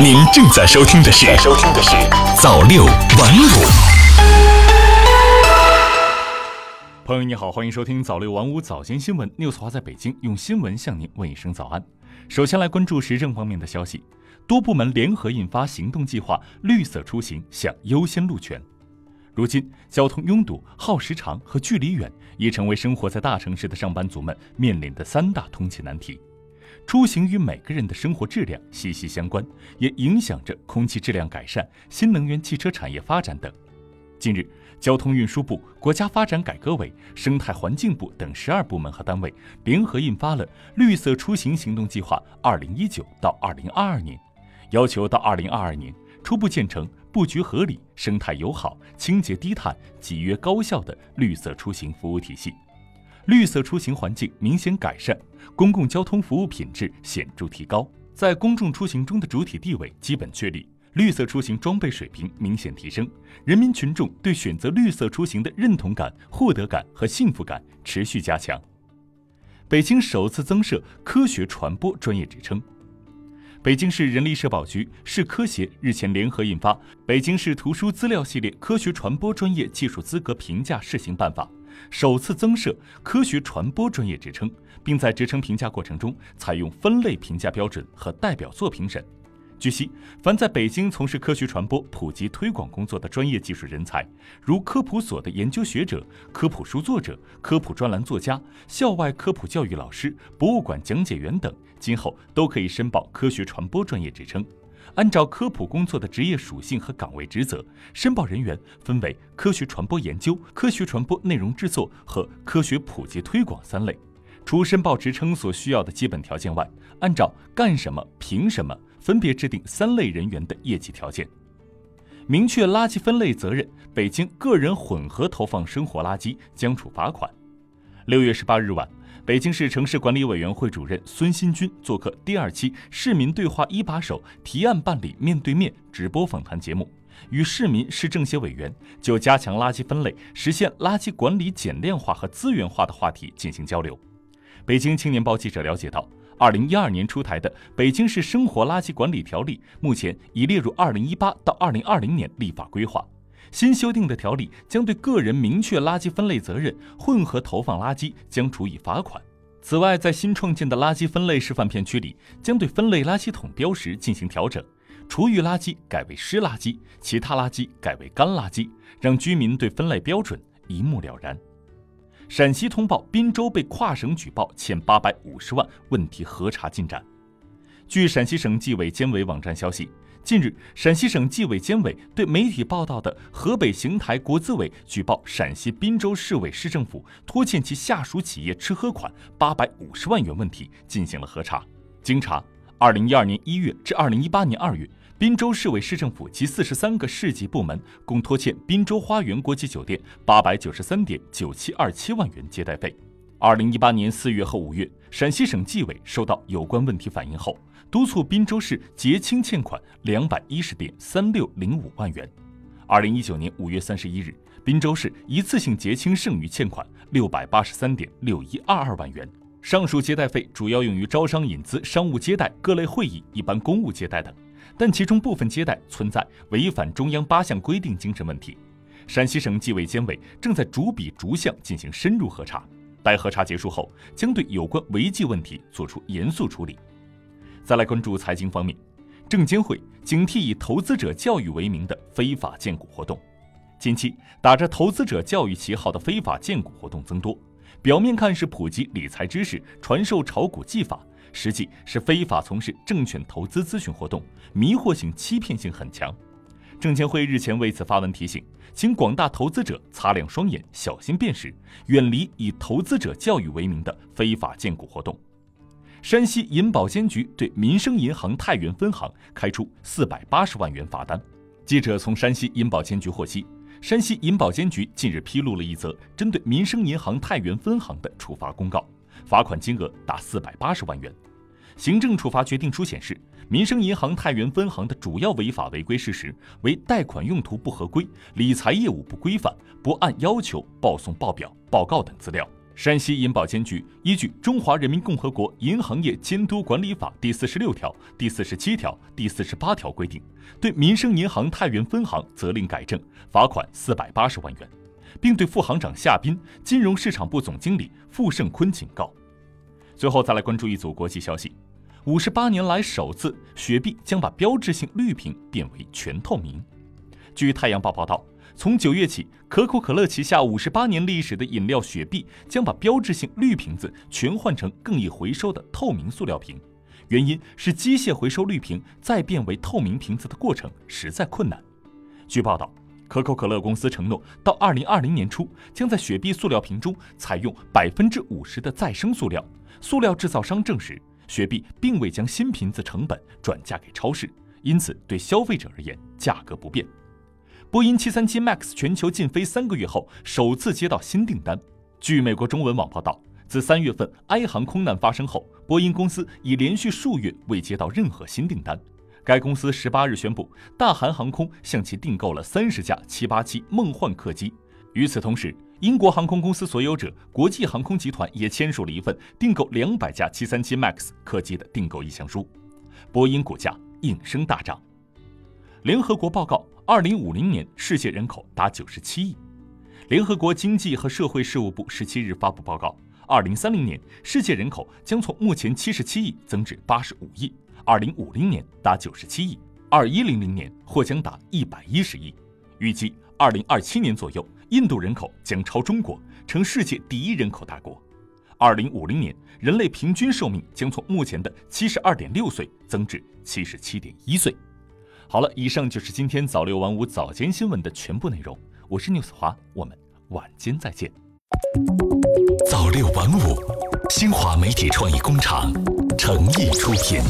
您正在收听的是收听的是早六晚五。朋友你好，欢迎收听早六晚五早间新闻。News 华在北京用新闻向您问一声早安。首先来关注时政方面的消息，多部门联合印发行动计划，绿色出行享优先路权。如今，交通拥堵、耗时长和距离远已成为生活在大城市的上班族们面临的三大通勤难题。出行与每个人的生活质量息息相关，也影响着空气质量改善、新能源汽车产业发展等。近日，交通运输部、国家发展改革委、生态环境部等十二部门和单位联合印发了《绿色出行行动计划（二零一九到二零二二年）》，要求到二零二二年初步建成布局合理、生态友好、清洁低碳、集约高效的绿色出行服务体系。绿色出行环境明显改善，公共交通服务品质显著提高，在公众出行中的主体地位基本确立，绿色出行装备水平明显提升，人民群众对选择绿色出行的认同感、获得感和幸福感持续加强。北京首次增设科学传播专业职称。北京市人力社保局、市科协日前联合印发《北京市图书资料系列科学传播专业技术资格评价试行办法》。首次增设科学传播专业职称，并在职称评价过程中采用分类评价标准和代表作评审。据悉，凡在北京从事科学传播普及推广工作的专业技术人才，如科普所的研究学者、科普书作者、科普专栏作家、校外科普教育老师、博物馆讲解员等，今后都可以申报科学传播专业职称。按照科普工作的职业属性和岗位职责，申报人员分为科学传播研究、科学传播内容制作和科学普及推广三类。除申报职称所需要的基本条件外，按照干什么、凭什么，分别制定三类人员的业绩条件。明确垃圾分类责任，北京个人混合投放生活垃圾将处罚款。六月十八日晚。北京市城市管理委员会主任孙新军做客第二期市民对话一把手提案办理面对面直播访谈节目，与市民、市政协委员就加强垃圾分类、实现垃圾管理简量化和资源化的话题进行交流。北京青年报记者了解到，二零一二年出台的《北京市生活垃圾管理条例》目前已列入二零一八到二零二零年立法规划。新修订的条例将对个人明确垃圾分类责任，混合投放垃圾将处以罚款。此外，在新创建的垃圾分类示范片区里，将对分类垃圾桶标识进行调整，厨余垃圾改为湿垃圾，其他垃圾改为干垃圾，让居民对分类标准一目了然。陕西通报滨州被跨省举报欠八百五十万，问题核查进展。据陕西省纪委监委网站消息。近日，陕西省纪委监委对媒体报道的河北邢台国资委举报陕西滨州市委市政府拖欠其下属企业吃喝款八百五十万元问题进行了核查。经查，二零一二年一月至二零一八年二月，滨州市委市政府及四十三个市级部门共拖欠滨州花园国际酒店八百九十三点九七二七万元接待费。二零一八年四月和五月，陕西省纪委收到有关问题反映后。督促滨州市结清欠款两百一十点三六零五万元。二零一九年五月三十一日，滨州市一次性结清剩余欠款六百八十三点六一二二万元。上述接待费主要用于招商引资、商务接待、各类会议、一般公务接待等，但其中部分接待存在违反中央八项规定精神问题。陕西省纪委监委正在逐笔逐项进行深入核查，待核查结束后，将对有关违纪问题作出严肃处理。再来关注财经方面，证监会警惕以投资者教育为名的非法荐股活动。近期打着投资者教育旗号的非法荐股活动增多，表面看是普及理财知识、传授炒股技法，实际是非法从事证券投资咨询活动，迷惑性、欺骗性很强。证监会日前为此发文提醒，请广大投资者擦亮双眼，小心辨识，远离以投资者教育为名的非法荐股活动。山西银保监局对民生银行太原分行开出四百八十万元罚单。记者从山西银保监局获悉，山西银保监局近日披露了一则针对民生银行太原分行的处罚公告，罚款金额达四百八十万元。行政处罚决定书显示，民生银行太原分行的主要违法违规事实为贷款用途不合规、理财业务不规范、不按要求报送报表、报告等资料。山西银保监局依据《中华人民共和国银行业监督管理法》第四十六条、第四十七条、第四十八条规定，对民生银行太原分行责令改正，罚款四百八十万元，并对副行长夏斌、金融市场部总经理傅胜坤警告。最后再来关注一组国际消息：五十八年来首次，雪碧将把标志性绿瓶变为全透明。据《太阳报》报道。从九月起，可口可乐旗下五十八年历史的饮料雪碧将把标志性绿瓶子全换成更易回收的透明塑料瓶。原因是机械回收绿瓶再变为透明瓶子的过程实在困难。据报道，可口可乐公司承诺到二零二零年初将在雪碧塑料瓶中采用百分之五十的再生塑料。塑料制造商证实，雪碧并未将新瓶子成本转嫁给超市，因此对消费者而言价格不变。波音737 MAX 全球禁飞三个月后，首次接到新订单。据美国中文网报道，自三月份埃航空难发生后，波音公司已连续数月未接到任何新订单。该公司十八日宣布，大韩航空向其订购了三十架787梦幻客机。与此同时，英国航空公司所有者国际航空集团也签署了一份订购两百架737 MAX 客机的订购意向书。波音股价应声大涨。联合国报告。二零五零年，世界人口达九十七亿。联合国经济和社会事务部十七日发布报告，二零三零年世界人口将从目前七十七亿增至八十五亿，二零五零年达九十七亿，二一零零年或将达一百一十亿。预计二零二七年左右，印度人口将超中国，成世界第一人口大国。二零五零年，人类平均寿命将从目前的七十二点六岁增至七十七点一岁。好了，以上就是今天早六晚五早间新闻的全部内容。我是 news 华，我们晚间再见。早六晚五，新华媒体创意工厂诚意出品。